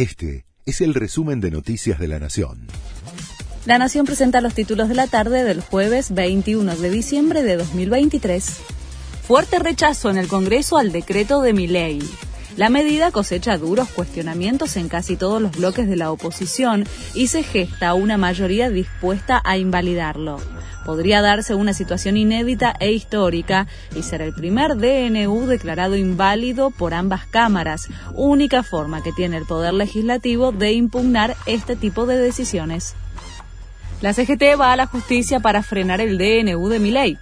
Este es el resumen de Noticias de la Nación. La Nación presenta los títulos de la tarde del jueves 21 de diciembre de 2023. Fuerte rechazo en el Congreso al decreto de Miley. La medida cosecha duros cuestionamientos en casi todos los bloques de la oposición y se gesta una mayoría dispuesta a invalidarlo podría darse una situación inédita e histórica y ser el primer DNU declarado inválido por ambas cámaras, única forma que tiene el Poder Legislativo de impugnar este tipo de decisiones. La CGT va a la justicia para frenar el DNU de Miley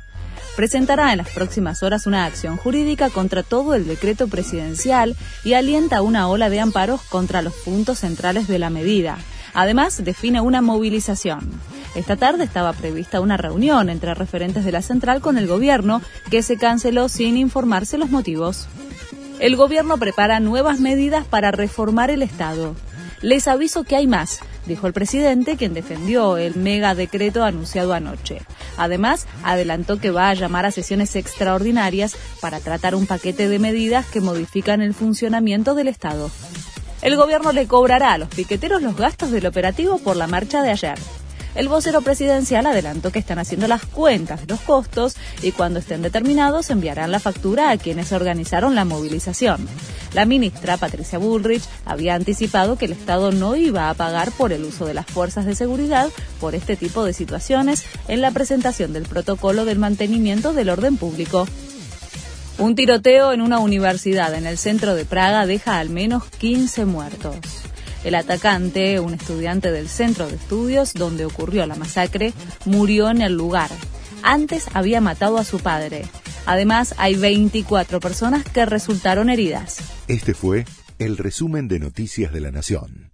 presentará en las próximas horas una acción jurídica contra todo el decreto presidencial y alienta una ola de amparos contra los puntos centrales de la medida. Además, define una movilización. Esta tarde estaba prevista una reunión entre referentes de la central con el gobierno, que se canceló sin informarse los motivos. El gobierno prepara nuevas medidas para reformar el Estado. Les aviso que hay más, dijo el presidente, quien defendió el mega decreto anunciado anoche. Además, adelantó que va a llamar a sesiones extraordinarias para tratar un paquete de medidas que modifican el funcionamiento del Estado. El gobierno le cobrará a los piqueteros los gastos del operativo por la marcha de ayer. El vocero presidencial adelantó que están haciendo las cuentas de los costos y cuando estén determinados enviarán la factura a quienes organizaron la movilización. La ministra Patricia Bullrich había anticipado que el Estado no iba a pagar por el uso de las fuerzas de seguridad por este tipo de situaciones en la presentación del protocolo del mantenimiento del orden público. Un tiroteo en una universidad en el centro de Praga deja al menos 15 muertos. El atacante, un estudiante del centro de estudios donde ocurrió la masacre, murió en el lugar. Antes había matado a su padre. Además, hay 24 personas que resultaron heridas. Este fue el resumen de Noticias de la Nación.